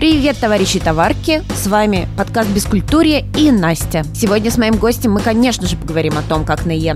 Привет, товарищи товарки! С вами подкаст «Бескультурье» и Настя. Сегодня с моим гостем мы, конечно же, поговорим о том, как на Е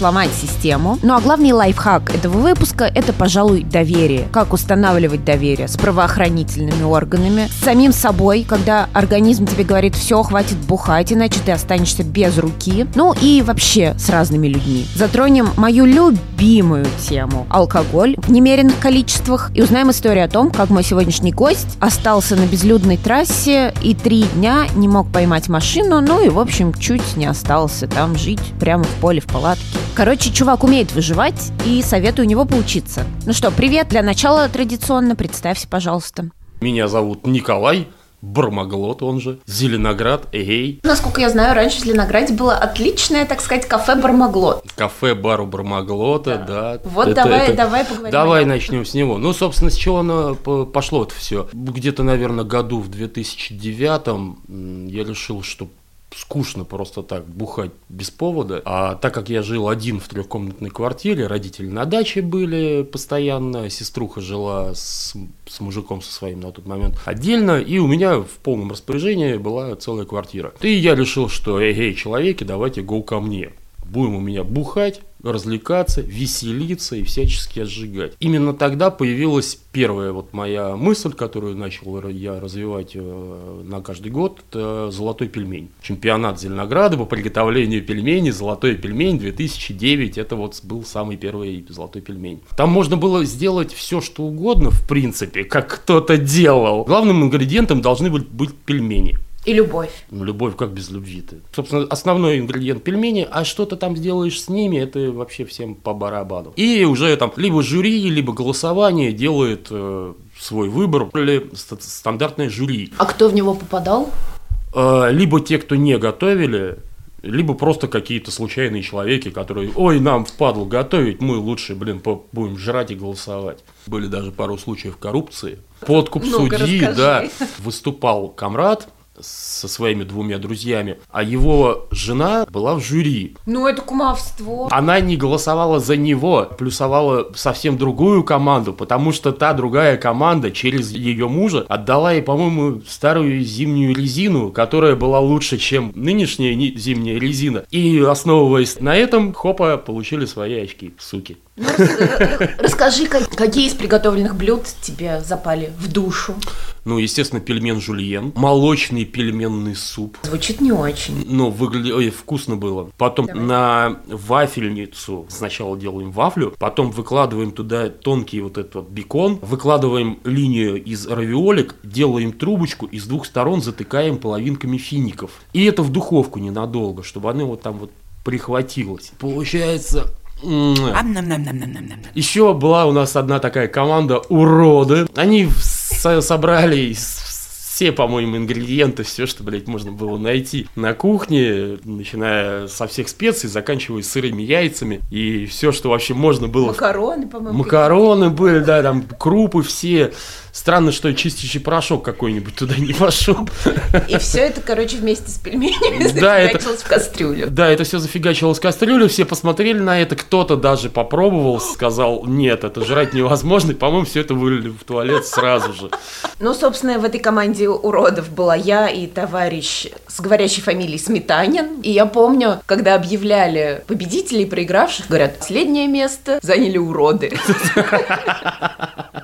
сломать систему. Ну а главный лайфхак этого выпуска – это, пожалуй, доверие. Как устанавливать доверие с правоохранительными органами, с самим собой, когда организм тебе говорит «все, хватит бухать, иначе ты останешься без руки». Ну и вообще с разными людьми. Затронем мою любимую тему – алкоголь в немеренных количествах и узнаем историю о том, как мой сегодняшний гость остался на безлюдной трассе и три дня не мог поймать машину, ну и, в общем, чуть не остался там жить прямо в поле в палатке. Короче, чувак умеет выживать, и советую у него поучиться. Ну что, привет. Для начала традиционно представься, пожалуйста. Меня зовут Николай. Бармаглот, он же, Зеленоград, эй. Насколько я знаю, раньше в Зеленограде было отличное, так сказать, кафе Бармаглот. Кафе бару Бармаглота, да. да. Вот это, давай, это... давай поговорим. Давай начнем с него. Ну, собственно, с чего оно пошло это все? Где-то, наверное, году в 2009 я решил, что скучно просто так бухать без повода. А так как я жил один в трехкомнатной квартире, родители на даче были постоянно, сеструха жила с, с мужиком со своим на тот момент отдельно, и у меня в полном распоряжении была целая квартира. И я решил, что эй, эй, человеки, давайте go ко мне будем у меня бухать, развлекаться, веселиться и всячески отжигать. Именно тогда появилась первая вот моя мысль, которую начал я развивать э, на каждый год, это «Золотой пельмень». Чемпионат Зеленограда по приготовлению пельменей «Золотой пельмень» 2009, это вот был самый первый «Золотой пельмень». Там можно было сделать все, что угодно, в принципе, как кто-то делал. Главным ингредиентом должны быть, быть пельмени. И любовь. Ну, любовь как без любви-то. Собственно, основной ингредиент пельмени, а что ты там сделаешь с ними, это вообще всем по барабану. И уже там либо жюри, либо голосование делает э, свой выбор, или стандартное жюри. А кто в него попадал? Э, либо те, кто не готовили, либо просто какие-то случайные человеки, которые, ой, нам впадло готовить, мы лучше, блин, будем жрать и голосовать. Были даже пару случаев коррупции. Подкуп ну судьи, расскажи. да, выступал комрад, со своими двумя друзьями, а его жена была в жюри. Ну, это кумовство. Она не голосовала за него, плюсовала совсем другую команду, потому что та другая команда через ее мужа отдала ей, по-моему, старую зимнюю резину, которая была лучше, чем нынешняя зимняя резина. И основываясь на этом, хопа, получили свои очки, суки. Ну, расскажи, какие из приготовленных блюд тебе запали в душу? Ну, естественно, пельмен жульен, молочный пельменный суп. Звучит не очень. Ну, выглядит Ой, вкусно было. Потом Давай. на вафельницу сначала делаем вафлю, потом выкладываем туда тонкий вот этот вот бекон, выкладываем линию из равиолик, делаем трубочку и с двух сторон затыкаем половинками фиников. И это в духовку ненадолго, чтобы оно вот там вот прихватилось. Получается еще была у нас одна такая команда уроды. Они собрали все, по-моему, ингредиенты, все, что, блядь, можно было найти на кухне, начиная со всех специй, заканчивая сырыми яйцами и все, что вообще можно было. Макароны, по-моему. Макароны были, да, там крупы все. Странно, что чистящий порошок какой-нибудь туда не пошел. И все это, короче, вместе с пельменями да, зафигачилось это, в кастрюлю. Да, это все зафигачилось в кастрюлю, все посмотрели на это, кто-то даже попробовал, сказал, нет, это жрать невозможно, и, по-моему, все это вылили в туалет сразу же. Ну, собственно, в этой команде уродов была я и товарищ с говорящей фамилией Сметанин. И я помню, когда объявляли победителей проигравших, говорят, последнее место заняли уроды.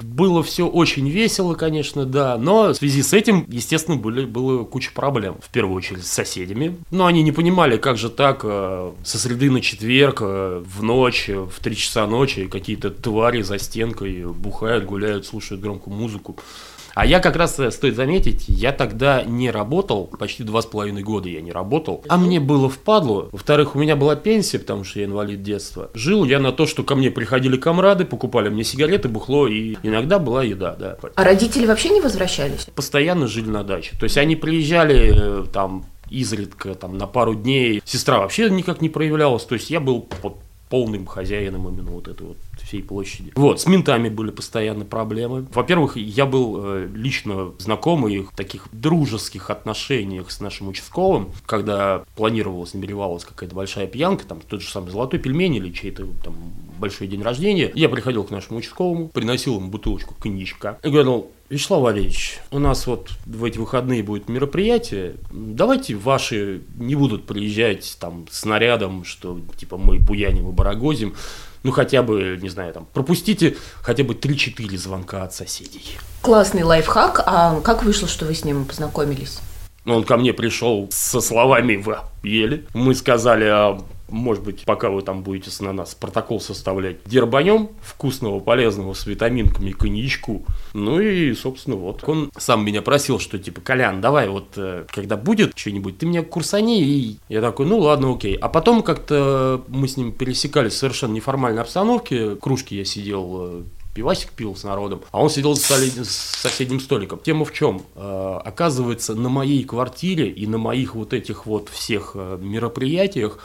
Было все очень весело, конечно, да, но в связи с этим, естественно, были, было куча проблем. В первую очередь с соседями. Но они не понимали, как же так э, со среды на четверг, э, в ночь, в три часа ночи какие-то твари за стенкой бухают, гуляют, слушают громкую музыку. А я как раз, э, стоит заметить, я тогда не работал, почти два с половиной года я не работал. А мне было впадло. Во-вторых, у меня была пенсия, потому что я инвалид детства. Жил я на то, что ко мне приходили комрады, покупали мне сигареты, бухло, и иногда была еда, да. А родители вообще не возвращались? Постоянно жили на даче. То есть они приезжали э, там изредка, там, на пару дней. Сестра вообще никак не проявлялась. То есть я был под полным хозяином именно вот этой вот всей площади. Вот, с ментами были постоянно проблемы. Во-первых, я был э, лично знакомый в таких дружеских отношениях с нашим участковым, когда планировалась, намеревалась какая-то большая пьянка, там тот же самый золотой пельмень или чей-то там большой день рождения. Я приходил к нашему участковому, приносил ему бутылочку коньячка и говорил, Вячеслав Валерьевич, у нас вот в эти выходные будет мероприятие. Давайте ваши не будут приезжать там с нарядом, что типа мы буяним и барагозим. Ну, хотя бы, не знаю, там, пропустите хотя бы 3-4 звонка от соседей. Классный лайфхак. А как вышло, что вы с ним познакомились? Он ко мне пришел со словами «Вы ели». Мы сказали, а может быть, пока вы там будете на нас протокол составлять, дербанем вкусного, полезного, с витаминками, коньячку. Ну и, собственно, вот. Он сам меня просил, что типа, Колян, давай вот, э, когда будет что-нибудь, ты меня курсани. И я такой, ну ладно, окей. А потом как-то мы с ним пересекались в совершенно неформальной обстановке. Кружки я сидел э, пивасик пил с народом, а он сидел за соседним столиком. Тема в чем? Э, оказывается, на моей квартире и на моих вот этих вот всех мероприятиях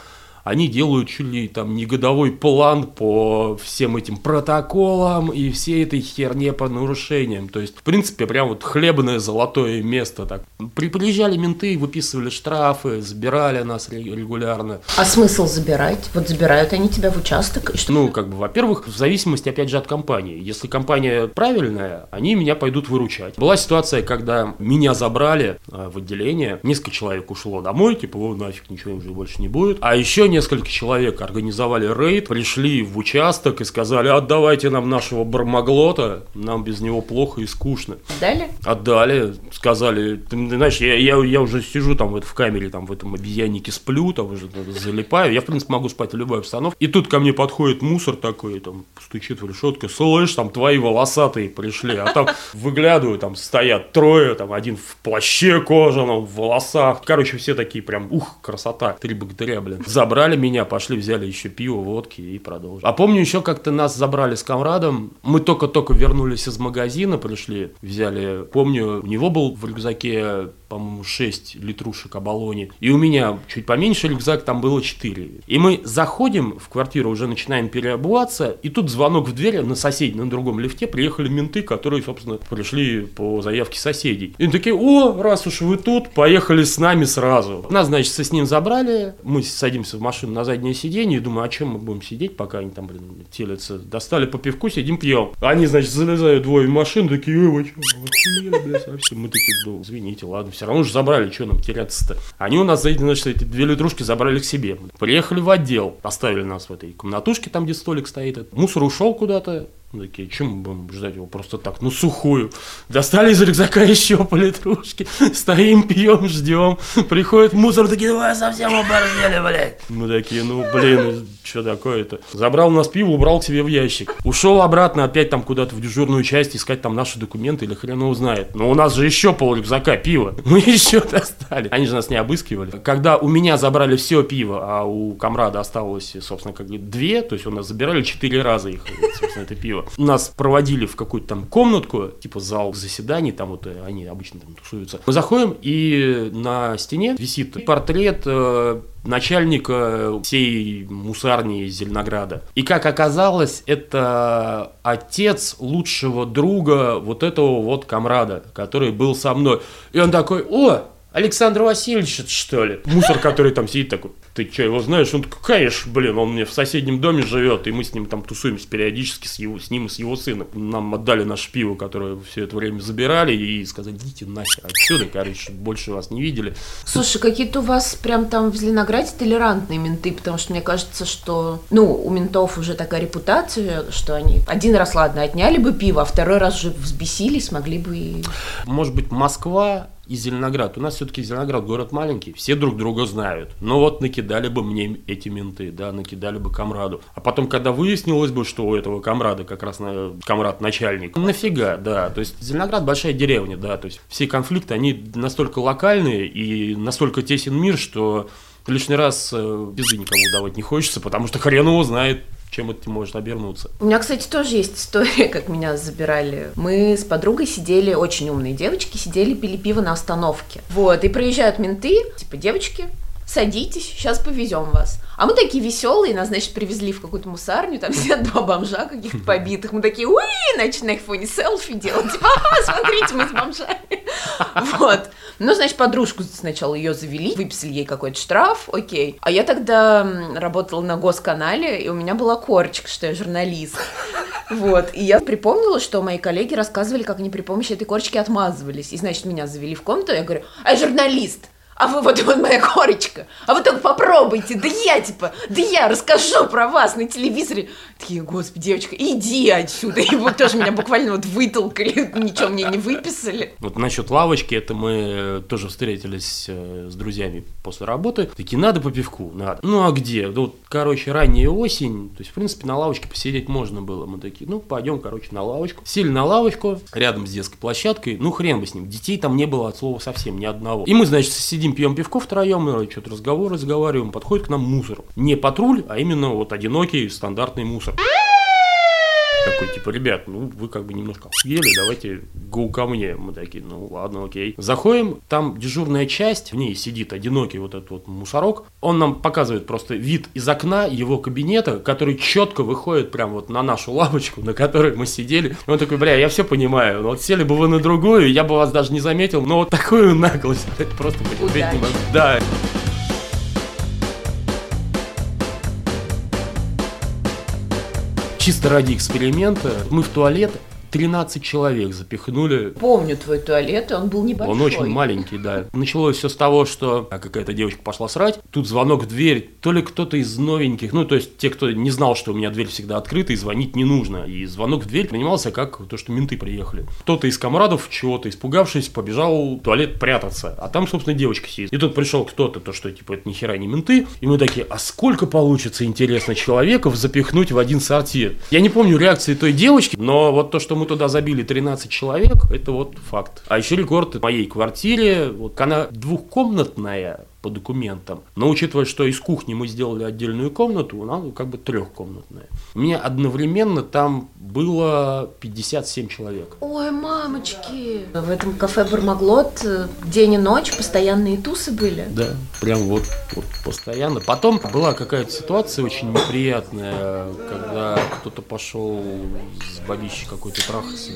они делают чуть ли там не годовой план по всем этим протоколам и всей этой херне по нарушениям. То есть, в принципе, прям вот хлебное золотое место. Так. При, приезжали менты, выписывали штрафы, забирали нас регулярно. А смысл забирать? Вот забирают они тебя в участок? И что? Ну, как бы, во-первых, в зависимости, опять же, от компании. Если компания правильная, они меня пойдут выручать. Была ситуация, когда меня забрали э, в отделение, несколько человек ушло домой, типа, о, нафиг, ничего уже больше не будет. А еще несколько человек организовали рейд, пришли в участок и сказали, отдавайте нам нашего бармаглота, нам без него плохо и скучно. Отдали? Отдали, сказали, ты, знаешь, я, я, я уже сижу там в, в камере, там в этом обезьяннике сплю, там уже залипаю, я в принципе могу спать в любой обстановке. И тут ко мне подходит мусор такой, там стучит в решетку, слышь, там твои волосатые пришли, а там выглядываю, там стоят трое, там один в плаще кожаном, в волосах. Короче, все такие прям, ух, красота, три богатыря, блин. Забрали забрали меня, пошли, взяли еще пиво, водки и продолжили. А помню еще как-то нас забрали с комрадом. Мы только-только вернулись из магазина, пришли, взяли. Помню, у него был в рюкзаке по-моему, 6 литрушек оболони. И у меня чуть поменьше рюкзак, там было 4. И мы заходим в квартиру, уже начинаем переобуваться, и тут звонок в дверь на соседнем, на другом лифте приехали менты, которые, собственно, пришли по заявке соседей. И они такие, о, раз уж вы тут, поехали с нами сразу. Нас, значит, с ним забрали, мы садимся в машину на заднее сиденье, и думаю, а чем мы будем сидеть, пока они там, блин, телятся. Достали по пивку, сидим, пьем. Они, значит, залезают двое в машину, такие, ой, вы что, охуели, бля, совсем. Мы такие, ну, извините, ладно, все равно же забрали, что нам теряться-то. Они у нас, значит, эти две литрушки забрали к себе. Приехали в отдел, оставили нас в этой комнатушке, там, где столик стоит. Мусор ушел куда-то, мы такие, чем мы будем ждать его просто так, ну сухую. Достали из рюкзака еще по литрушке, стоим, пьем, ждем. Приходит мусор, такие, вы совсем оборзели, блядь. Мы такие, ну блин, что такое-то? Забрал у нас пиво, убрал к себе в ящик. Ушел обратно опять там куда-то в дежурную часть искать там наши документы или хрен его знает. Но у нас же еще пол рюкзака пива. Мы еще достали. Они же нас не обыскивали. Когда у меня забрали все пиво, а у комрада осталось, собственно, как две, то есть у нас забирали четыре раза их, собственно, это пиво. Нас проводили в какую-то там комнатку, типа зал заседаний, там вот э, они обычно там тусуются. Мы заходим, и на стене висит портрет э, начальника всей мусарни Зеленограда. И как оказалось, это отец лучшего друга вот этого вот комрада, который был со мной. И он такой, о, Александр Васильевич, что ли? Мусор, который там сидит такой, ты что, его знаешь? Он такой, конечно, блин, он мне в соседнем доме живет, и мы с ним там тусуемся периодически с, его, с ним и с его сыном. Нам отдали наше пиво, которое все это время забирали, и сказали, идите нахер отсюда, короче, больше вас не видели. Слушай, какие-то у вас прям там в Зеленограде толерантные менты, потому что мне кажется, что, ну, у ментов уже такая репутация, что они один раз, ладно, отняли бы пиво, а второй раз уже взбесились, могли бы и... Может быть, Москва и Зеленоград. У нас все-таки Зеленоград город маленький, все друг друга знают. Но вот накидали бы мне эти менты, да, накидали бы комраду. А потом, когда выяснилось бы, что у этого комрада как раз на, комрад начальник, нафига, да. То есть Зеленоград большая деревня, да. То есть все конфликты, они настолько локальные и настолько тесен мир, что лишний раз э, безы никому давать не хочется, потому что хрен его знает, чем это может обернуться. У меня, кстати, тоже есть история, как меня забирали. Мы с подругой сидели, очень умные девочки, сидели, пили пиво на остановке. Вот, и проезжают менты, типа, девочки, садитесь, сейчас повезем вас. А мы такие веселые, нас, значит, привезли в какую-то мусарню, там сидят два бомжа каких-то побитых. Мы такие, уи, начали на их фоне селфи делать. Типа, смотрите, мы с бомжами. Вот. Ну, значит, подружку сначала ее завели, выписали ей какой-то штраф, окей. А я тогда работала на госканале, и у меня была корочка, что я журналист. Вот, и я припомнила, что мои коллеги рассказывали, как они при помощи этой корочки отмазывались. И, значит, меня завели в комнату, я говорю, а журналист а вы вот, вот моя корочка, а вы только попробуйте, да я типа, да я расскажу про вас на телевизоре. Такие, господи, девочка, иди отсюда. И вот тоже меня буквально вот вытолкали, ничего мне не выписали. Вот насчет лавочки, это мы э, тоже встретились э, с друзьями после работы. Такие, надо по пивку, надо. Ну а где? Ну, короче, ранняя осень, то есть, в принципе, на лавочке посидеть можно было. Мы такие, ну, пойдем, короче, на лавочку. Сели на лавочку, рядом с детской площадкой, ну, хрен бы с ним. Детей там не было от слова совсем, ни одного. И мы, значит, сидим сидим, пьем пивко втроем, что-то разговор разговариваем, подходит к нам мусор. Не патруль, а именно вот одинокий стандартный мусор. Такой, типа, ребят, ну, вы как бы немножко охуели, давайте go ко мне. Мы такие, ну, ладно, окей. Заходим, там дежурная часть, в ней сидит одинокий вот этот вот мусорок. Он нам показывает просто вид из окна его кабинета, который четко выходит прям вот на нашу лавочку, на которой мы сидели. И он такой, бля, я все понимаю, но вот сели бы вы на другую, я бы вас даже не заметил, но вот такую наглость, это просто потерпеть не могу. Да. Чисто ради эксперимента. Мы в туалет 13 человек запихнули. Помню твой туалет, он был небольшой. Он очень маленький, да. Началось все с того, что какая-то девочка пошла срать, тут звонок в дверь, то ли кто-то из новеньких, ну, то есть те, кто не знал, что у меня дверь всегда открыта и звонить не нужно. И звонок в дверь принимался как то, что менты приехали. Кто-то из комрадов чего-то, испугавшись, побежал в туалет прятаться. А там, собственно, девочка сидит. И тут пришел кто-то, то, что, типа, это ни хера не менты. И мы такие, а сколько получится, интересно, человеков запихнуть в один сортир? Я не помню реакции той девочки, но вот то, что мы туда забили 13 человек, это вот факт. А еще рекорд в моей квартире, вот она двухкомнатная, по документам. Но учитывая, что из кухни мы сделали отдельную комнату, она как бы трехкомнатная. У меня одновременно там было 57 человек. Ой, мамочки! В этом кафе Бармаглот день и ночь постоянные тусы были? Да, прям вот, вот постоянно. Потом была какая-то ситуация очень неприятная, когда кто-то пошел с бабищей какой-то трахаться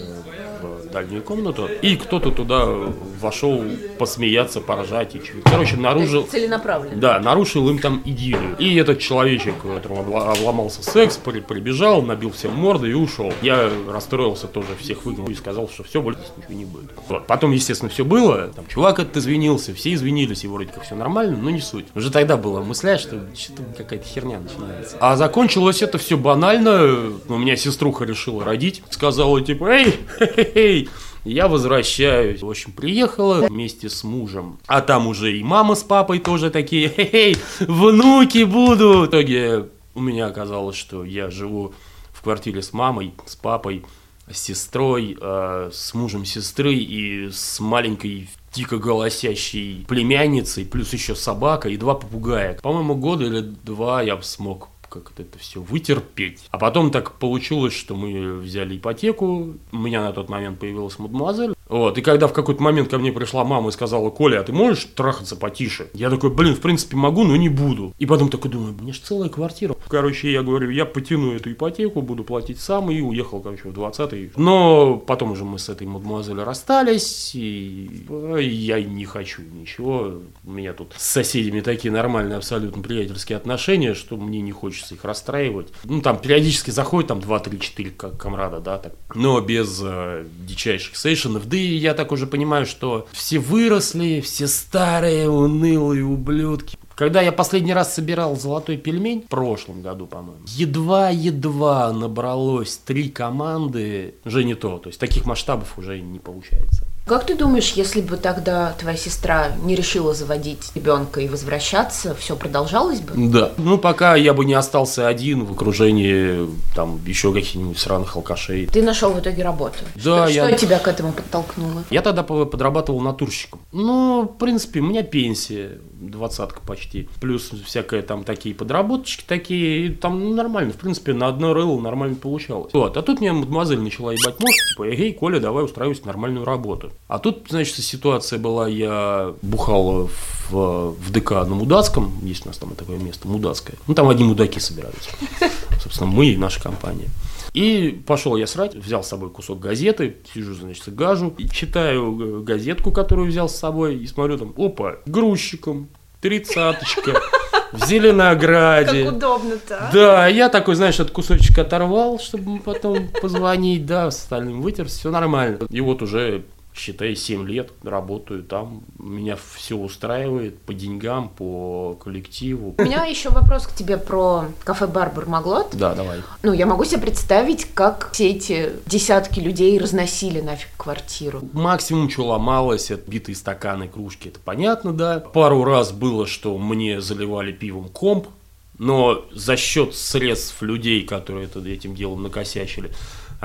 в дальнюю комнату, и кто-то туда вошел посмеяться, поржать и чуть. Короче, наружу нарушил... Целенаправленно. Да, нарушил им там идиллию. И этот человечек, которому обломался секс, прибежал, набил всем морды и ушел. Я расстроился тоже, всех выгнал и сказал, что все, больше ничего не будет. Вот. Потом, естественно, все было. Там чувак этот извинился, все извинились, и вроде как все нормально, но не суть. Уже тогда было мысля, что что-то какая-то херня начинается. А закончилось это все банально. У меня сеструха решила родить. Сказала типа, эй, эй, я возвращаюсь. В общем, приехала вместе с мужем. А там уже и мама с папой тоже такие, хе-хей, внуки будут. В итоге у меня оказалось, что я живу в квартире с мамой, с папой, с сестрой, э, с мужем сестры и с маленькой дико голосящей племянницей, плюс еще собака и два попугая. По-моему, года или два я смог как это все вытерпеть. А потом так получилось, что мы взяли ипотеку, у меня на тот момент появилась мадемуазель, вот, и когда в какой-то момент ко мне пришла мама и сказала, Коля, а ты можешь трахаться потише? Я такой, блин, в принципе могу, но не буду. И потом такой думаю, мне же целая квартира. Короче, я говорю, я потяну эту ипотеку, буду платить сам, и уехал, короче, в 20-й. Но потом уже мы с этой мадемуазелью расстались, и я не хочу ничего. У меня тут с соседями такие нормальные, абсолютно приятельские отношения, что мне не хочется их расстраивать. Ну, там периодически заходит там 2-3-4 как комрада, да, так. Но без э, дичайших сейшенов, и я так уже понимаю, что все выросли, все старые, унылые ублюдки. Когда я последний раз собирал золотой пельмень, в прошлом году, по-моему, едва-едва набралось три команды, уже не то, то есть таких масштабов уже не получается. Как ты думаешь, если бы тогда твоя сестра не решила заводить ребенка и возвращаться, все продолжалось бы? Да. Ну, пока я бы не остался один в окружении там еще каких-нибудь сраных алкашей. Ты нашел в итоге работу. Да, что, я... что тебя к этому подтолкнуло? Я тогда подрабатывал натурщиком. Ну, в принципе, у меня пенсия двадцатка почти. Плюс всякие там такие подработочки такие. И там нормально, в принципе, на одно рыло нормально получалось. Вот. А тут мне мадемуазель начала ебать мозг, типа, эй, Коля, давай устраивайся нормальную работу. А тут, значит, ситуация была, я бухал в, в ДК на Мудацком, есть у нас там такое место, Мудацкое. Ну, там одни мудаки собираются. Собственно, мы и наша компания. И пошел я срать, взял с собой кусок газеты, сижу, значит, гажу, и читаю газетку, которую взял с собой, и смотрю там, опа, грузчиком, тридцаточка. в Зеленограде. Как удобно-то. а? Да, я такой, знаешь, этот кусочек оторвал, чтобы потом позвонить, да, остальным вытер, все нормально. И вот уже считай, 7 лет работаю там. Меня все устраивает по деньгам, по коллективу. У меня еще вопрос к тебе про кафе-бар Бармаглот. Да, давай. Ну, я могу себе представить, как все эти десятки людей разносили нафиг квартиру. Максимум, что ломалось, это битые стаканы, кружки, это понятно, да. Пару раз было, что мне заливали пивом комп, но за счет средств людей, которые это, этим делом накосячили,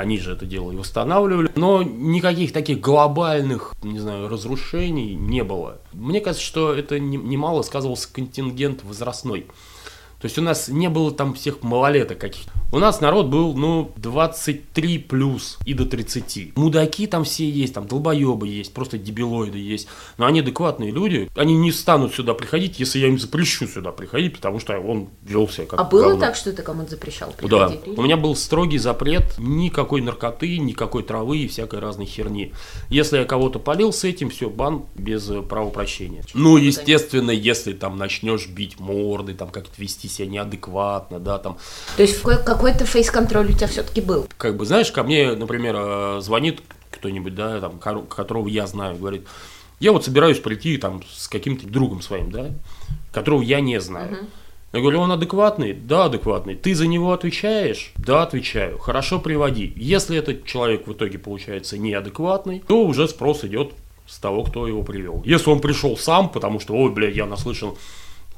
они же это дело и восстанавливали. Но никаких таких глобальных, не знаю, разрушений не было. Мне кажется, что это немало сказывался контингент возрастной. То есть у нас не было там всех малолеток каких У нас народ был, ну, 23 плюс и до 30. Мудаки там все есть, там долбоебы есть, просто дебилоиды есть. Но они адекватные люди. Они не станут сюда приходить, если я им запрещу сюда приходить, потому что он вел себя как А было говно. так, что ты кому-то запрещал приходить? Да. У меня был строгий запрет никакой наркоты, никакой травы и всякой разной херни. Если я кого-то полил с этим, все, бан без э, правопрощения. Ну, естественно, если там начнешь бить морды, там как-то вести себя неадекватно, да, там. То есть какой-то фейс-контроль у тебя все-таки был? Как бы, знаешь, ко мне, например, э, звонит кто-нибудь, да, там, которого я знаю, говорит, я вот собираюсь прийти там с каким-то другом своим, да, которого я не знаю. Uh-huh. Я говорю, он адекватный? Да, адекватный. Ты за него отвечаешь? Да, отвечаю. Хорошо, приводи. Если этот человек в итоге получается неадекватный, то уже спрос идет с того, кто его привел. Если он пришел сам, потому что, ой, блядь, я наслышан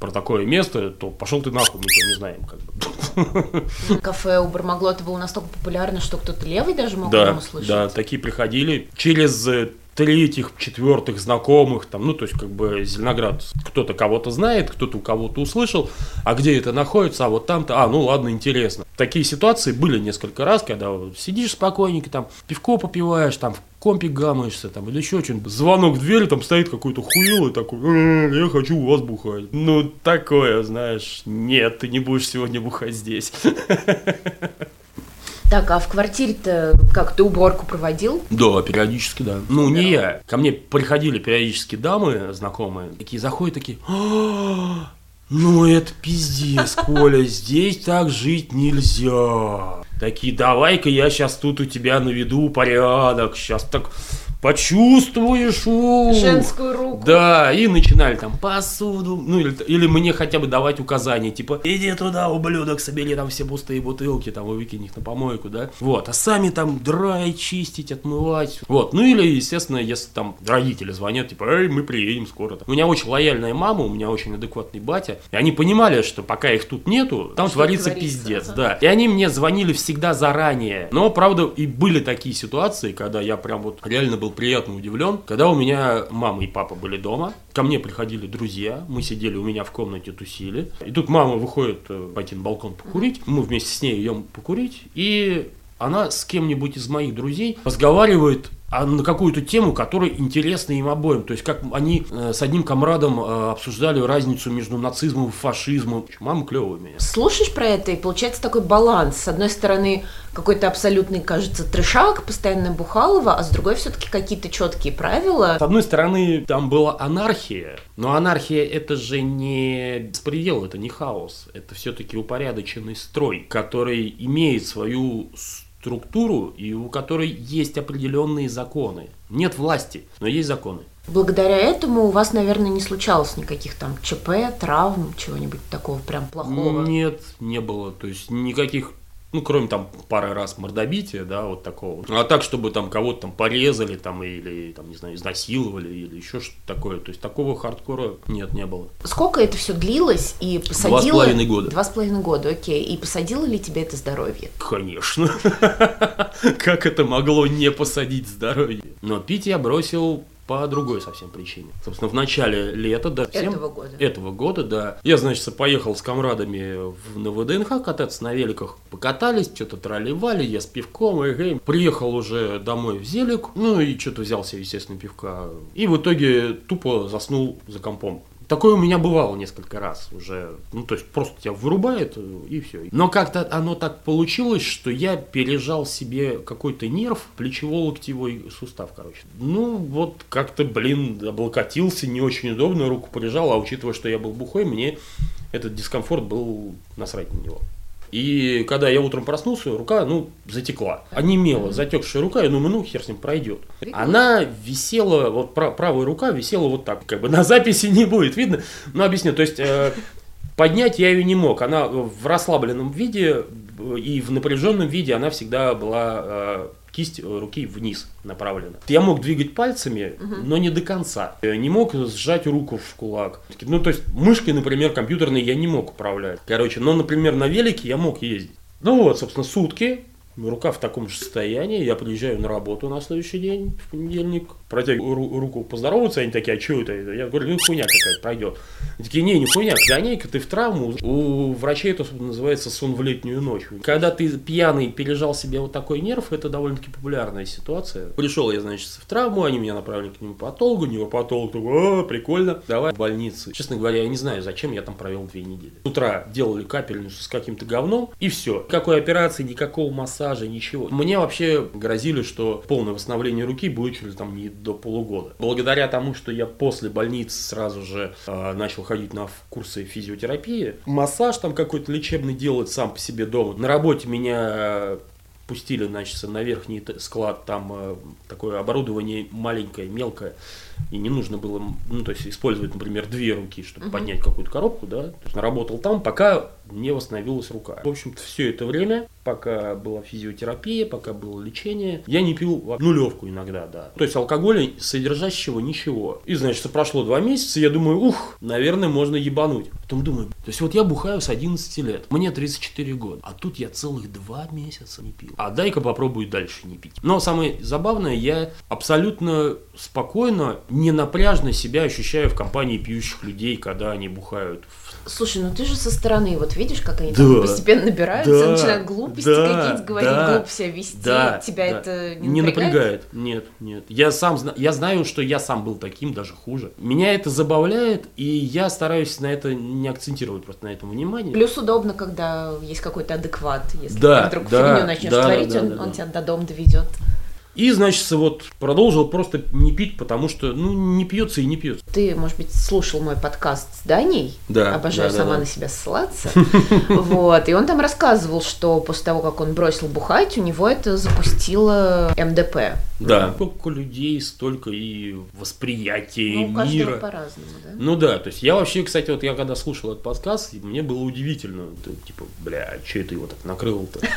про такое место, то пошел ты нахуй, мы тебя не знаем. Как бы. Кафе у Бармаглота было настолько популярно, что кто-то левый даже мог да, услышать. Да, такие приходили. Через э, третьих, четвертых знакомых, там, ну, то есть, как бы, Зеленоград, кто-то кого-то знает, кто-то у кого-то услышал, а где это находится, а вот там-то, а, ну, ладно, интересно. Такие ситуации были несколько раз, когда вот сидишь спокойненько, там, пивко попиваешь, там, в компе гамаешься, там, или еще что-нибудь, звонок в дверь, там стоит какой-то хуил и такой, «Э, я хочу у вас бухать. Ну, такое, знаешь, нет, ты не будешь сегодня бухать здесь. Так, а в квартире-то как ты уборку проводил? Да, периодически, да. Ну, не я. Ко мне приходили периодически дамы знакомые, такие заходят, такие, «А, ну это пиздец, Коля, здесь так жить нельзя. Такие, давай-ка я сейчас тут у тебя наведу порядок, сейчас так почувствуешь у женскую руку. Да, и начинали там посуду, ну или, или мне хотя бы давать указания, типа, иди туда, ублюдок, собери там все пустые бутылки, там, и выкинь их на помойку, да. Вот, а сами там драть, чистить, отмывать. Вот, ну или, естественно, если там родители звонят, типа, эй, мы приедем скоро. У меня очень лояльная мама, у меня очень адекватный батя, и они понимали, что пока их тут нету, там что творится, творится пиздец, ага. да. И они мне звонили всегда заранее. Но, правда, и были такие ситуации, когда я прям вот реально был приятно удивлен, когда у меня мама и папа были дома, ко мне приходили друзья, мы сидели у меня в комнате тусили, и тут мама выходит э, пойти на балкон покурить, мы вместе с ней идем покурить, и она с кем-нибудь из моих друзей разговаривает а на какую-то тему, которая интересна им обоим. То есть, как они э, с одним комрадом э, обсуждали разницу между нацизмом и фашизмом. Мама клевая меня. Слушаешь про это, и получается такой баланс. С одной стороны, какой-то абсолютный, кажется, трешак, постоянно бухалова, а с другой все-таки какие-то четкие правила. С одной стороны, там была анархия, но анархия это же не беспредел, это не хаос. Это все-таки упорядоченный строй, который имеет свою структуру и у которой есть определенные законы. Нет власти, но есть законы. Благодаря этому у вас, наверное, не случалось никаких там ЧП, травм, чего-нибудь такого прям плохого? Нет, не было. То есть никаких ну, кроме там пары раз мордобития, да, вот такого. А так, чтобы там кого-то там порезали, там, или, там, не знаю, изнасиловали, или еще что-то такое. То есть такого хардкора нет, не было. Сколько это все длилось и посадило? Два с половиной года. Два с половиной года, окей. И посадило ли тебе это здоровье? Конечно. Как это могло не посадить здоровье? Но пить я бросил по другой совсем причине. Собственно, в начале лета, да, всем, этого года. Этого года, да. Я, значит, поехал с комрадами в, на ВДНХ кататься на великах. Покатались, что-то тролливали, я с пивком, и гей. Приехал уже домой в Зелик, ну и что-то взялся, естественно, пивка. И в итоге тупо заснул за компом. Такое у меня бывало несколько раз уже. Ну, то есть просто тебя вырубает и все. Но как-то оно так получилось, что я пережал себе какой-то нерв, плечево-локтевой сустав, короче. Ну, вот как-то, блин, облокотился, не очень удобно, руку прижал, а учитывая, что я был бухой, мне этот дискомфорт был насрать на него. И когда я утром проснулся, рука, ну, затекла. Онемела, затекшая рука, я думаю, ну, хер с ним пройдет. Она висела, вот правая рука висела вот так, как бы на записи не будет видно, но объясню, то есть э, поднять я ее не мог. Она в расслабленном виде и в напряженном виде она всегда была э, кисть руки вниз направлена. Я мог двигать пальцами, угу. но не до конца. Я не мог сжать руку в кулак. Ну, то есть мышкой, например, компьютерной я не мог управлять. Короче, но, например, на велике я мог ездить. Ну вот, собственно, сутки Рука в таком же состоянии. Я приезжаю на работу на следующий день, в понедельник. Протягиваю руку поздороваться. Они такие, а что это? Я говорю, ну хуйня какая-то пройдет. Они такие, не, не хуйня, гоняй-ка ты в травму. У врачей это называется сон в летнюю ночь. Когда ты пьяный пережал себе вот такой нерв, это довольно-таки популярная ситуация. Пришел я, значит, в травму, они меня направили к нему патологу, невропатолог такой, а, прикольно, давай в больницу. Честно говоря, я не знаю, зачем я там провел две недели. С утра делали капельницу с каким-то говном, и все. Никакой операции, никакого массажа массажа, ничего. Мне вообще грозили, что полное восстановление руки будет через там не до полугода. Благодаря тому, что я после больницы сразу же э, начал ходить на курсы физиотерапии, массаж там какой-то лечебный делать сам по себе дома. На работе меня пустили, значит, на верхний склад, там э, такое оборудование маленькое, мелкое, и не нужно было, ну, то есть использовать, например, две руки, чтобы угу. поднять какую-то коробку, да, то есть наработал там, пока не восстановилась рука. В общем-то, все это время, пока была физиотерапия, пока было лечение, я не пил нулевку иногда, да. То есть алкоголя содержащего ничего. И, значит, прошло два месяца, я думаю, ух, наверное, можно ебануть. Потом думаю, то есть вот я бухаю с 11 лет, мне 34 года, а тут я целых два месяца не пил. А дай-ка попробую дальше не пить. Но самое забавное, я абсолютно спокойно, не напряжно себя ощущаю в компании пьющих людей, когда они бухают в Слушай, ну ты же со стороны вот видишь, как они да, там постепенно набираются, да, начинают глупости да, какие-то говорить, да, глупо себя вести. Да, Тебя да. это не, не напрягает? напрягает? Нет, нет. Я сам я знаю, что я сам был таким, даже хуже. Меня это забавляет, и я стараюсь на это не акцентировать просто на этом внимание. Плюс удобно, когда есть какой-то адекват, если да, ты вдруг да, фигню начнешь да, творить, да, он, да, он да. тебя до дома доведет. И, значит, вот продолжил просто не пить, потому что, ну, не пьется и не пьется. Ты, может быть, слушал мой подкаст с Даней? Да. Обожаю да, сама да, да. на себя ссылаться. Вот. И он там рассказывал, что после того, как он бросил бухать, у него это запустило МДП. Да. Сколько людей, столько и восприятия ну, мира. по-разному, да? Ну да, то есть я вообще, кстати, вот я когда слушал этот подкаст, мне было удивительно. Типа, бля, что это его так накрыл-то?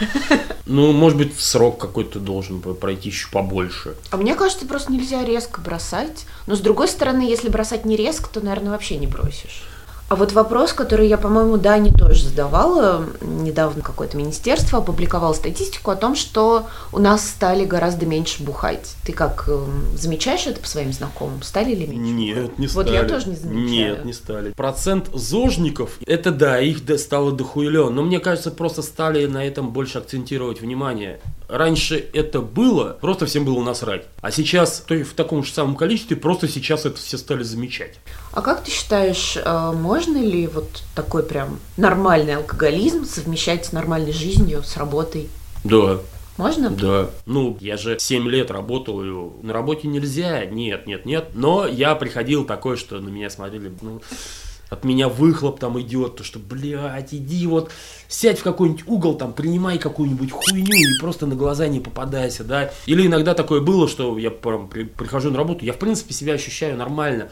Ну, может быть, срок какой-то должен пройти еще побольше. А мне кажется, просто нельзя резко бросать. Но с другой стороны, если бросать не резко, то, наверное, вообще не бросишь. А вот вопрос, который я, по-моему, Дане тоже задавала, недавно какое-то министерство опубликовало статистику о том, что у нас стали гораздо меньше бухать. Ты как э, замечаешь это по своим знакомым? Стали ли меньше? Нет, бухать? не стали. Вот я тоже не замечаю. Нет, не стали. Процент зожников, это да, их стало дохуелен, но мне кажется, просто стали на этом больше акцентировать внимание. Раньше это было, просто всем было насрать. А сейчас, то есть в таком же самом количестве, просто сейчас это все стали замечать. А как ты считаешь, э, можно ли вот такой прям нормальный алкоголизм совмещать с нормальной жизнью, с работой? Да, можно? Да. Ну, я же 7 лет работал, на работе нельзя, нет, нет, нет. Но я приходил такой, что на меня смотрели, ну, от меня выхлоп там идет, то что, блядь, иди вот, сядь в какой-нибудь угол, там, принимай какую-нибудь хуйню и просто на глаза не попадайся, да. Или иногда такое было, что я прям при, прихожу на работу, я, в принципе, себя ощущаю нормально,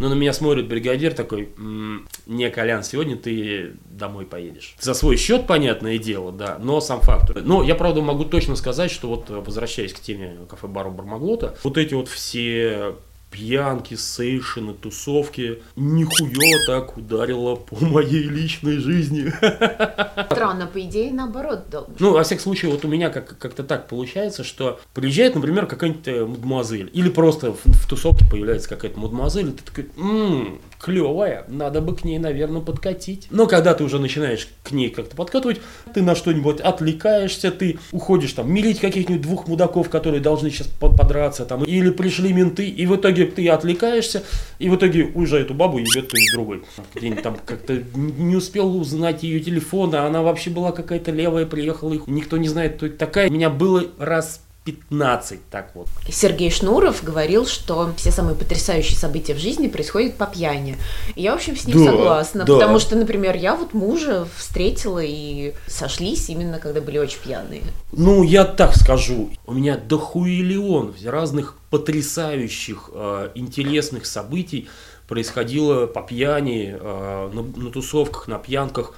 но на меня смотрит бригадир такой, м-м, не, Колян, сегодня ты домой поедешь. За свой счет, понятное дело, да, но сам факт. Но я, правда, могу точно сказать, что вот, возвращаясь к теме кафе-бару Бармаглота, вот эти вот все пьянки, сейшины, тусовки. Нихуя так ударило по моей личной жизни. Странно, по идее, наоборот должен. Ну, во всяком случае, вот у меня как- как-то так получается, что приезжает, например, какая-нибудь э, мадемуазель, или просто в, в тусовке появляется какая-то мадемуазель, и ты такой, ммм, клевая, надо бы к ней, наверное, подкатить. Но когда ты уже начинаешь к ней как-то подкатывать, ты на что-нибудь отвлекаешься, ты уходишь там мирить каких-нибудь двух мудаков, которые должны сейчас подраться, там, или пришли менты, и в итоге ты отвлекаешься, и в итоге уже эту бабу ебет кто-нибудь другой. Где-нибудь там как-то не успел узнать ее телефон, а она вообще была какая-то левая, приехала, и никто не знает, кто это такая. У меня было раз 15, так вот. Сергей Шнуров говорил, что все самые потрясающие события в жизни происходят по пьяни. И я, в общем, с ним Да, согласна. да. Потому что, например, я вот мужа встретила и сошлись именно когда были очень пьяные. Ну, я так скажу, у меня дохуиллион разных потрясающих, э, интересных событий происходило по пьяни, э, на, на тусовках, на пьянках,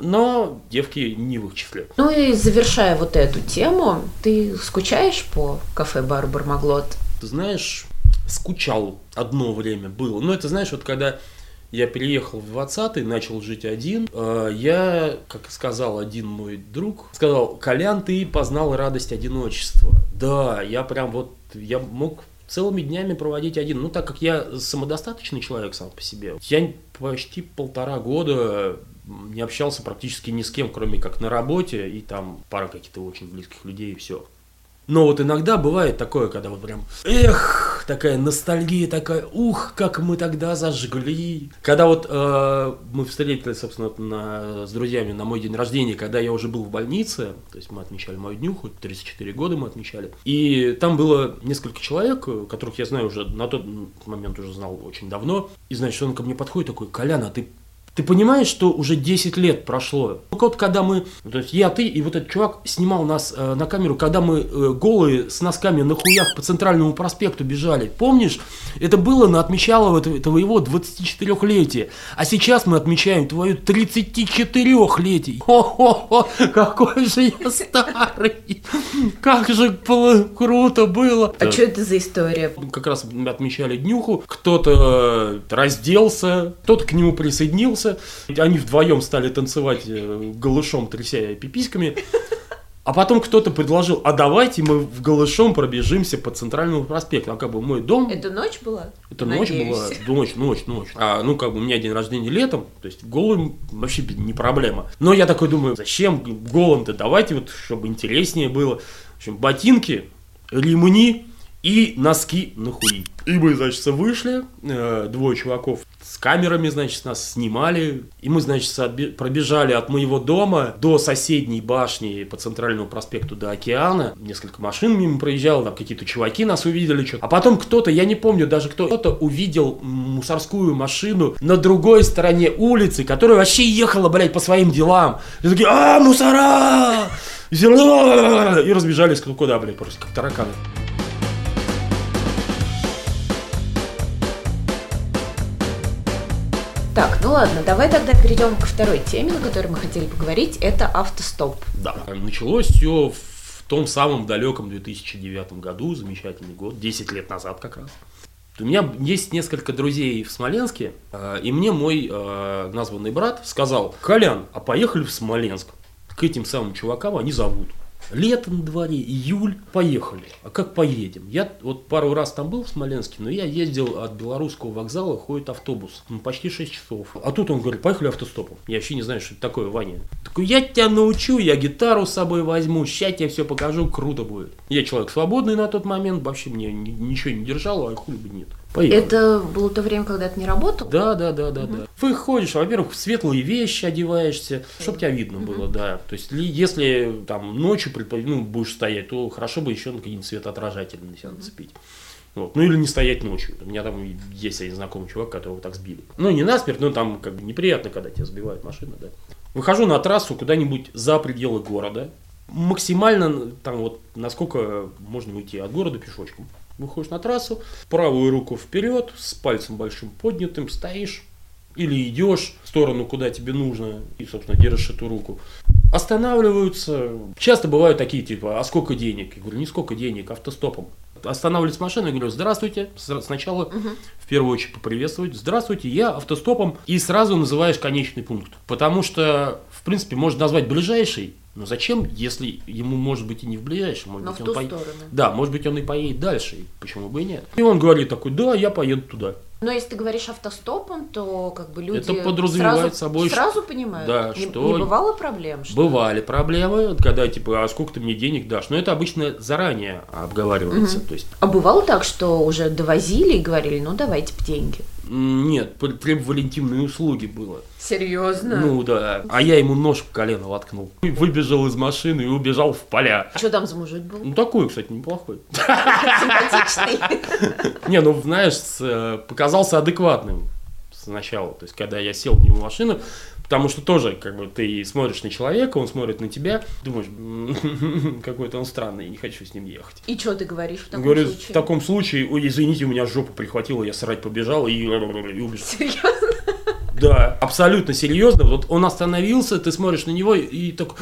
но девки не в их числе. Ну и завершая вот эту тему, ты скучаешь по кафе-бару Бармаглот? Ты знаешь, скучал одно время было. Но это, знаешь, вот когда я переехал в 20-й, начал жить один, э, я, как сказал один мой друг, сказал, Колян, ты познал радость одиночества. Да, я прям вот, я мог целыми днями проводить один. Ну, так как я самодостаточный человек сам по себе, я почти полтора года не общался практически ни с кем, кроме как на работе, и там пара каких-то очень близких людей, и все. Но вот иногда бывает такое, когда вот прям, эх, такая ностальгия, такая, ух, как мы тогда зажгли. Когда вот э, мы встретились, собственно, на, с друзьями на мой день рождения, когда я уже был в больнице, то есть мы отмечали мою днюху, 34 года мы отмечали, и там было несколько человек, которых я знаю уже, на тот момент уже знал очень давно, и, значит, он ко мне подходит такой, Колян, а ты ты понимаешь, что уже 10 лет прошло? Вот когда мы, то есть я, ты и вот этот чувак снимал нас э, на камеру, когда мы э, голые с носками на хуях по центральному проспекту бежали. Помнишь? Это было на отмечало этого, твоего 24-летия. А сейчас мы отмечаем твою 34-летие. Хо-хо-хо, какой же я старый. Как же было круто было. А что это за история? Как раз мы отмечали днюху, кто-то э, разделся, кто-то к нему присоединился. Они вдвоем стали танцевать э, голышом, тряся пиписьками. А потом кто-то предложил, а давайте мы в голышом пробежимся по центральному проспекту. А как бы мой дом, Это ночь была? это ночь Надеюсь. была, ночь, ночь, ночь. А, ну, как бы у меня день рождения летом, то есть голым вообще не проблема. Но я такой думаю, зачем голым-то? Давайте вот, чтобы интереснее было. В общем, ботинки, ремни и носки на хуи. И мы, значит, вышли, э, двое чуваков с камерами, значит, нас снимали. И мы, значит, пробежали от моего дома до соседней башни по центральному проспекту до океана. Несколько машин мимо проезжало, там какие-то чуваки нас увидели. что А потом кто-то, я не помню даже кто, кто-то увидел мусорскую машину на другой стороне улицы, которая вообще ехала, блядь, по своим делам. И такие, а, мусора! Зелё!» И разбежались куда, блядь, просто как тараканы. Ну ладно, давай тогда перейдем к второй теме, на которой мы хотели поговорить. Это автостоп. Да. Началось все в том самом далеком 2009 году, замечательный год, 10 лет назад как раз. У меня есть несколько друзей в Смоленске, э, и мне мой э, названный брат сказал, Колян, а поехали в Смоленск к этим самым чувакам, они зовут. Лето на дворе, июль, поехали. А как поедем? Я вот пару раз там был в Смоленске, но я ездил от белорусского вокзала, ходит автобус, ну, почти 6 часов. А тут он говорит, поехали автостопом. Я вообще не знаю, что это такое, Ваня. Такой, я тебя научу, я гитару с собой возьму, ща тебе все покажу, круто будет. Я человек свободный на тот момент, вообще мне ни- ничего не держало, а хули бы нет. Поехали. Это было то время, когда ты не работал? Да, да, да, да, да. Выходишь, во-первых, в светлые вещи одеваешься, чтобы тебя видно было, да. То есть, ли- если там ночью ну, будешь стоять, то хорошо бы еще на какие-нибудь светоотражатели на себя нацепить. Вот. Ну или не стоять ночью. У меня там есть один знакомый чувак, которого так сбили. Ну не насмерть, но там как бы неприятно, когда тебя сбивают машина, да. Выхожу на трассу куда-нибудь за пределы города. Максимально там вот насколько можно уйти от города пешочком. Выходишь на трассу, правую руку вперед, с пальцем большим поднятым, стоишь, или идешь в сторону, куда тебе нужно, и, собственно, держишь эту руку. Останавливаются. Часто бывают такие, типа, а сколько денег? Я говорю, не сколько денег, автостопом. Останавливается машина, я говорю, здравствуйте. Сначала в первую очередь поприветствовать. Здравствуйте, я автостопом. И сразу называешь конечный пункт. Потому что, в принципе, можно назвать ближайший, но зачем, если ему может быть и не в ближайшем? Может Но быть, он сторону. Да, может быть, он и поедет дальше. и Почему бы и нет? И он говорит такой, да, я поеду туда. Но если ты говоришь автостопом, то как бы люди Это подразумевает сразу, собой, сразу понимают. Да, не, что- не бывало проблем? Что... Бывали проблемы, когда типа, а сколько ты мне денег дашь? Но это обычно заранее обговаривается. То есть, А бывало так, что уже довозили и говорили, ну давайте деньги. Нет, требовали интимные услуги было. Серьезно? Ну да. А я ему нож в колено воткнул. Выбежал из машины и убежал в поля. Что там за мужик был? Ну такой, кстати, неплохой. Симпатичный. Не, ну знаешь, э, показался адекватным сначала. То есть, когда я сел в него машину, Потому что тоже, как бы, ты смотришь на человека, он смотрит на тебя, думаешь, какой-то он странный, я не хочу с ним ехать. И что ты говоришь в таком Говорю, случае? в таком случае, ой, извините, у меня жопу прихватило, я срать побежал и, и убежал. Серьезно? Да, абсолютно серьезно. Вот он остановился, ты смотришь на него и так,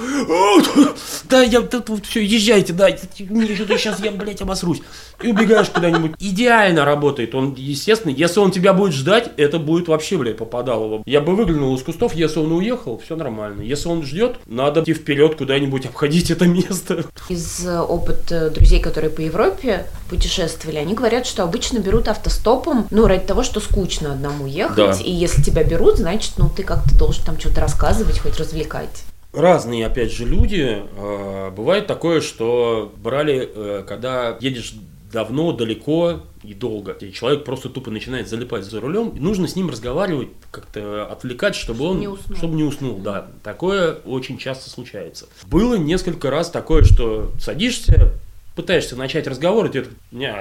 да, я тут вот все, езжайте, да, мне что-то сейчас я, блядь, обосрусь. И убегаешь куда-нибудь. Идеально работает. Он, естественно, если он тебя будет ждать, это будет вообще, блядь, попадало. Я бы выглянул из кустов, если он уехал, все нормально. Если он ждет, надо идти вперед куда-нибудь, обходить это место. Из э, опыта друзей, которые по Европе путешествовали, они говорят, что обычно берут автостопом, ну, ради того, что скучно одному ехать. Да. И если тебя берут, значит, ну, ты как-то должен там что-то рассказывать, хоть развлекать. Разные, опять же, люди. Э, Бывает такое, что брали, э, когда едешь давно, далеко и долго. И человек просто тупо начинает залипать за рулем, и нужно с ним разговаривать, как-то отвлекать, чтобы он не уснул. чтобы не уснул. Да, такое очень часто случается. Было несколько раз такое, что садишься, пытаешься начать разговор, и тебе не,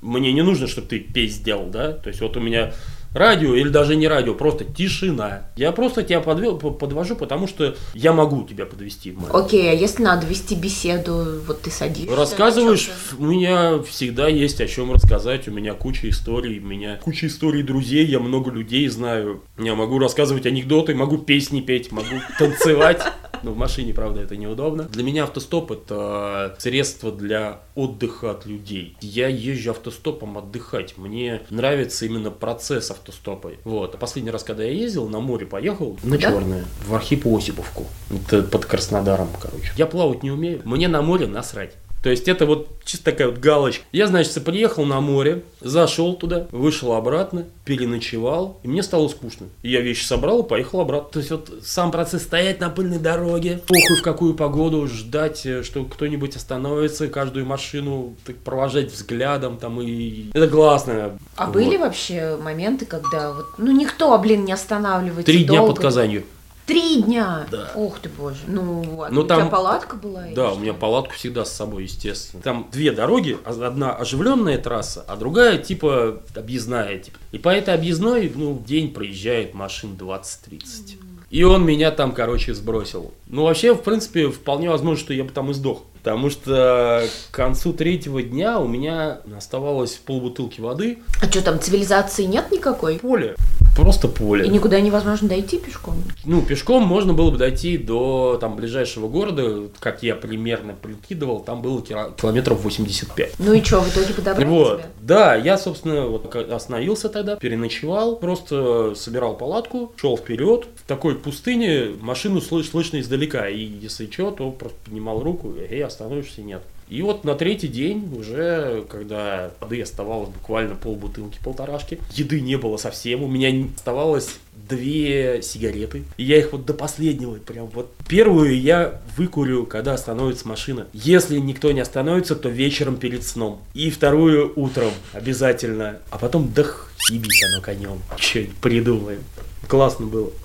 мне не нужно, чтобы ты сделал, да, то есть вот у меня радио или даже не радио, просто тишина. Я просто тебя подвел, по- подвожу, потому что я могу тебя подвести. Окей, а если надо вести беседу, вот ты садишься... Рассказываешь, у меня всегда есть о чем рассказать, у меня куча историй, у меня куча историй друзей, я много людей знаю. Я могу рассказывать анекдоты, могу песни петь, могу танцевать. Но в машине, правда, это неудобно. Для меня автостоп это средство для отдыха от людей. Я езжу автостопом отдыхать. Мне нравится именно процесс автостопа. Вот. А последний раз, когда я ездил, на море поехал, на? Черное, в Архипу Осиповку. Это под Краснодаром, короче. Я плавать не умею. Мне на море насрать. То есть это вот чисто такая вот галочка. Я, значит, приехал на море, зашел туда, вышел обратно, переночевал, и мне стало скучно. И я вещи собрал и поехал обратно. То есть вот сам процесс стоять на пыльной дороге, похуй в какую погоду, ждать, э, что кто-нибудь остановится, каждую машину так провожать взглядом там и... Это классно. А Вот. были вообще моменты, когда вот, ну никто, блин, не останавливается Три дня долго? под Казанью. Три дня? Да. Ух ты боже. Ну, ладно. Ну, у тебя там- палатка была? Да, у меня палатку всегда с собой, естественно. Там две дороги, одна оживленная трасса, а другая типа объездная. Типа. И по этой объездной, ну, в день проезжает машин 20-30. И он меня там, короче, сбросил. Ну, вообще, в принципе, вполне возможно, что я бы там и сдох. Потому что к концу третьего дня у меня оставалось полбутылки воды. А что там, цивилизации нет никакой? Поле. Просто поле. И никуда невозможно дойти пешком? Ну, пешком можно было бы дойти до там ближайшего города, как я примерно прикидывал, там было кило- километров 85. Ну и что, в итоге подобрали Вот, тебя? да, я, собственно, вот остановился тогда, переночевал, просто собирал палатку, шел вперед. В такой пустыне машину слыш- слышно издалека, и если что, то просто поднимал руку, эй, остановишься, нет. И вот на третий день уже, когда воды оставалось буквально полбутылки, полторашки, еды не было совсем, у меня оставалось две сигареты. И я их вот до последнего, прям вот первую я выкурю, когда остановится машина. Если никто не остановится, то вечером перед сном. И вторую утром обязательно. А потом да ебись оно конем. Че придумаем. Классно было.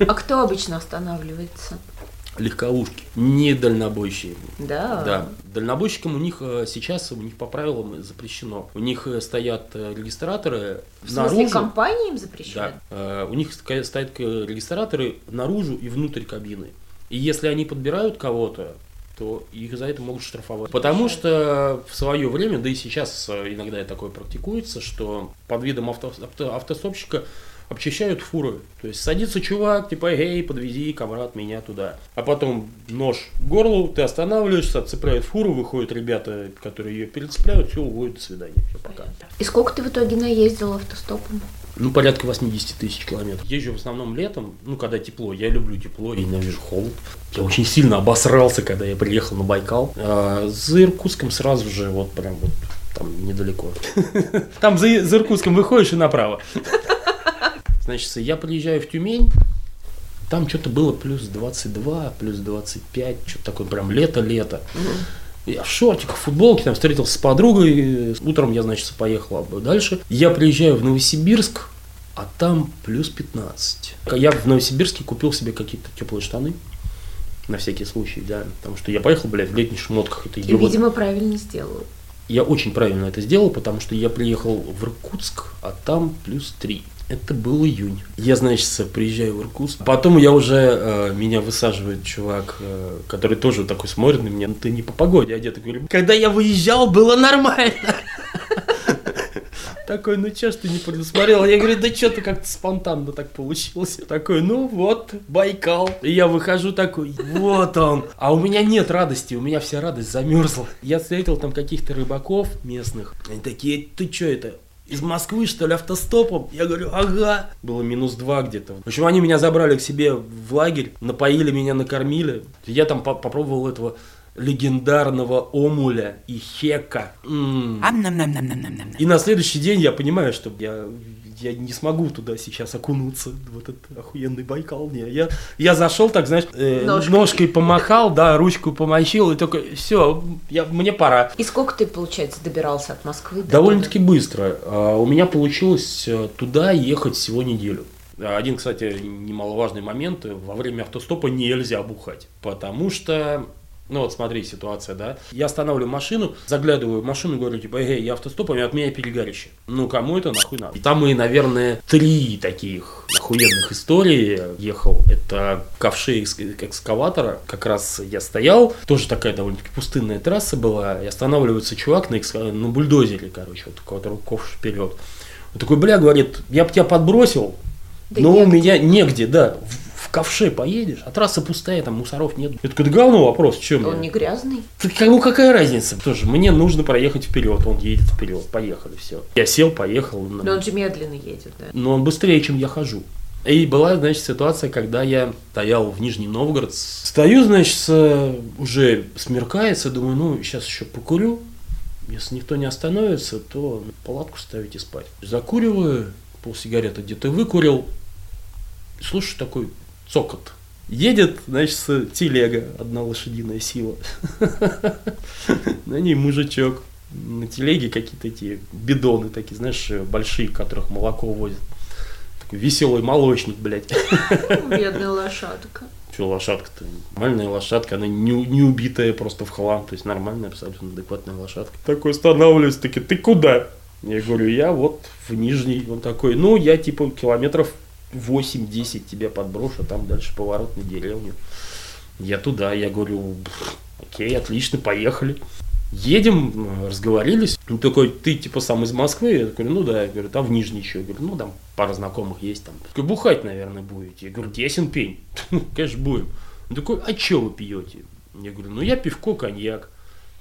А кто обычно останавливается? Легковушки. Не дальнобойщики. Да. Да. Дальнобойщикам у них э, сейчас, у них по правилам запрещено. У них э, стоят э, регистраторы В смысле, наружу. компаниям Да. запрещают? Э, У них стоят регистраторы наружу и внутрь кабины. И если они подбирают кого-то, то их за это могут штрафовать. Потому что в свое время, да и сейчас иногда такое практикуется, что под видом авто, авто- автостопщика обчищают фуры. То есть садится чувак, типа, эй, подвези, комрад, меня туда. А потом нож к горлу, ты останавливаешься, отцепляют фуру, выходят ребята, которые ее перецепляют, все, уводят, до свидания, все, пока. И сколько ты в итоге наездил автостопом? Ну, порядка 80 тысяч километров. Езжу в основном летом, ну, когда тепло. Я люблю тепло, я ненавижу холод. Я очень сильно обосрался, когда я приехал на Байкал. А, за Иркутском сразу же, вот прям вот там недалеко. Там за, за Иркутском выходишь и направо. Значит, я приезжаю в Тюмень, там что-то было плюс 22, плюс 25, что-то такое прям лето-лето. Я в шортиках, в футболке, там встретился с подругой. Утром я, значит, поехал дальше. Я приезжаю в Новосибирск, а там плюс 15. Я в Новосибирске купил себе какие-то теплые штаны. На всякий случай, да. Потому что я поехал, блядь, в летних шмотках. Это И, видимо, правильно сделал. Я очень правильно это сделал, потому что я приехал в Иркутск, а там плюс 3. Это был июнь. Я, значит, приезжаю в Иркутск. Потом я уже, э, меня высаживает чувак, э, который тоже такой смотрит на меня. Ну ты не по погоде одет. Я говорю, когда я выезжал, было нормально. Такой, ну че ж ты не предусмотрел? Я говорю, да что ты как-то спонтанно так получилось. Такой, ну вот, Байкал. И я выхожу такой, вот он. А у меня нет радости, у меня вся радость замерзла. Я встретил там каких-то рыбаков местных. Они такие, ты что это? Из Москвы, что ли, автостопом? Я говорю, ага. Было минус два где-то. В общем, они меня забрали к себе в лагерь, напоили меня, накормили. Я там по попробовал этого легендарного омуля и хека. И на следующий день я понимаю, что я, я не смогу туда сейчас окунуться, вот этот охуенный Байкал. Не, я, я зашел так, знаешь, э, ножкой. ножкой помахал, да, ручку помочил, и только все, я, мне пора. И сколько ты, получается, добирался от Москвы? Довольно-таки быстро. А, у меня получилось э, туда ехать всего неделю. Один, кстати, немаловажный момент, во время автостопа нельзя бухать, потому что ну вот смотри, ситуация, да. Я останавливаю машину, заглядываю в машину, говорю, типа, эй, я автостопом, и от меня перегарище. Ну, кому это нахуй надо? И там мы, наверное, три таких охуенных истории ехал. Это ковши экскаватора. Как раз я стоял, тоже такая довольно-таки пустынная трасса была, и останавливается чувак на, экск... на бульдозере, короче, вот, у которого ковш вперед. Он такой, бля, говорит, я бы тебя подбросил, да но негде. у меня негде, да ковше поедешь, а трасса пустая, там мусоров нет. Это какой-то говно вопрос, чем Он не грязный. Так, ну какая разница? Тоже мне нужно проехать вперед, он едет вперед, поехали, все. Я сел, поехал. Но он же медленно едет, да? Но он быстрее, чем я хожу. И была, значит, ситуация, когда я стоял в Нижний Новгород. Стою, значит, уже смеркается, думаю, ну, сейчас еще покурю. Если никто не остановится, то палатку ставить и спать. Закуриваю, пол сигареты где-то выкурил. Слушай, такой цокот. Едет, значит, телега, одна лошадиная сила. На ней мужичок. На телеге какие-то эти бидоны такие, знаешь, большие, которых молоко возят. Такой веселый молочник, блядь. Бедная лошадка. Что лошадка-то? Нормальная лошадка, она не, не убитая просто в хлам, то есть нормальная, абсолютно адекватная лошадка. Такой останавливаюсь, таки, ты куда? Я говорю, я вот в Нижний. Он такой, ну, я типа километров 8-10 тебя подброшу, а там дальше поворот на деревню. Я туда, я говорю, окей, отлично, поехали. Едем, разговорились. Он такой, ты типа сам из Москвы? Я такой, ну да. Я говорю, там в Нижний еще. Я говорю, ну там пара знакомых есть там. такой, бухать, наверное, будете. Я говорю, ясен пень. Ну, конечно, будем. Он такой, а что вы пьете? Я говорю, ну я пивко, коньяк.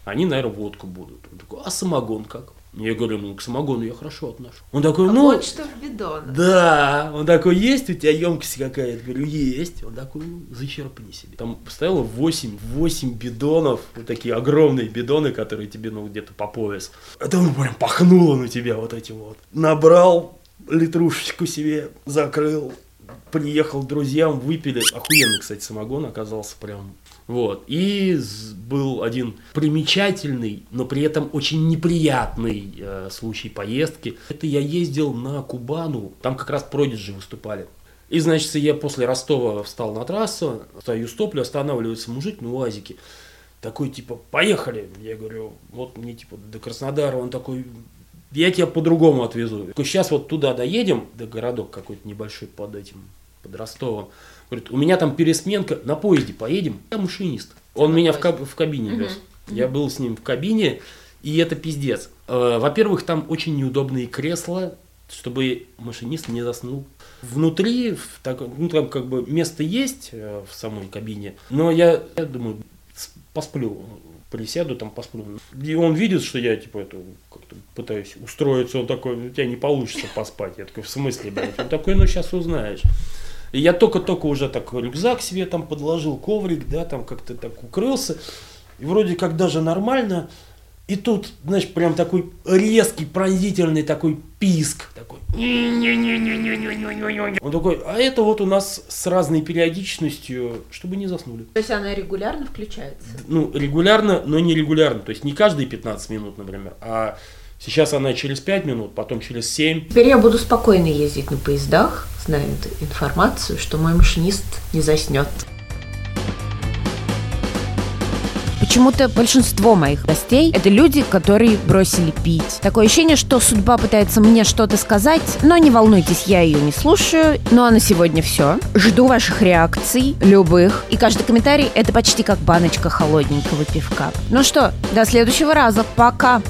Они, наверное, водку будут. Он такой, а самогон как? Я говорю, ну, к самогону я хорошо отношу. Он такой, а ну... Вот что в бидонах. Да. Он такой, есть у тебя емкость какая-то? Я говорю, есть. Он такой, ну, зачерпни себе. Там стояло 8, 8 бидонов, вот такие огромные бидоны, которые тебе, ну, где-то по пояс. Это он прям пахнуло на тебя вот этим вот. Набрал литрушечку себе, закрыл, приехал к друзьям, выпили. Охуенный, кстати, самогон оказался прям вот. И был один примечательный, но при этом очень неприятный э, случай поездки. Это я ездил на Кубану, там как раз Продиджи выступали. И, значит, я после Ростова встал на трассу, стою стоплю, останавливается мужик на УАЗике. Такой, типа, поехали. Я говорю, вот мне, типа, до Краснодара. Он такой, я тебя по-другому отвезу. Сейчас вот туда доедем, до городок какой-то небольшой под этим, под Ростовом. Говорит, у меня там пересменка, на поезде поедем. Я машинист. Он меня в, каб- в кабине вез. Угу. Я был с ним в кабине, и это пиздец. Э, во-первых, там очень неудобные кресла, чтобы машинист не заснул. Внутри, в так, ну там как бы место есть э, в самой кабине, но я, я думаю, посплю, присяду, там посплю. И он видит, что я типа это как-то пытаюсь устроиться, он такой, у тебя не получится поспать. Я такой, в смысле, блядь? Он такой, ну сейчас узнаешь. И я только-только уже так рюкзак себе там подложил, коврик, да, там как-то так укрылся. И вроде как даже нормально. И тут, знаешь, прям такой резкий, пронзительный такой писк. Такой. Он такой, а это вот у нас с разной периодичностью, чтобы не заснули. То есть она регулярно включается? Ну, регулярно, но не регулярно. То есть не каждые 15 минут, например, а сейчас она через 5 минут, потом через 7. Теперь я буду спокойно ездить на поездах, зная информацию, что мой машинист не заснет. Почему-то большинство моих гостей – это люди, которые бросили пить. Такое ощущение, что судьба пытается мне что-то сказать, но не волнуйтесь, я ее не слушаю. Ну а на сегодня все. Жду ваших реакций, любых. И каждый комментарий – это почти как баночка холодненького пивка. Ну что, до следующего раза. Пока!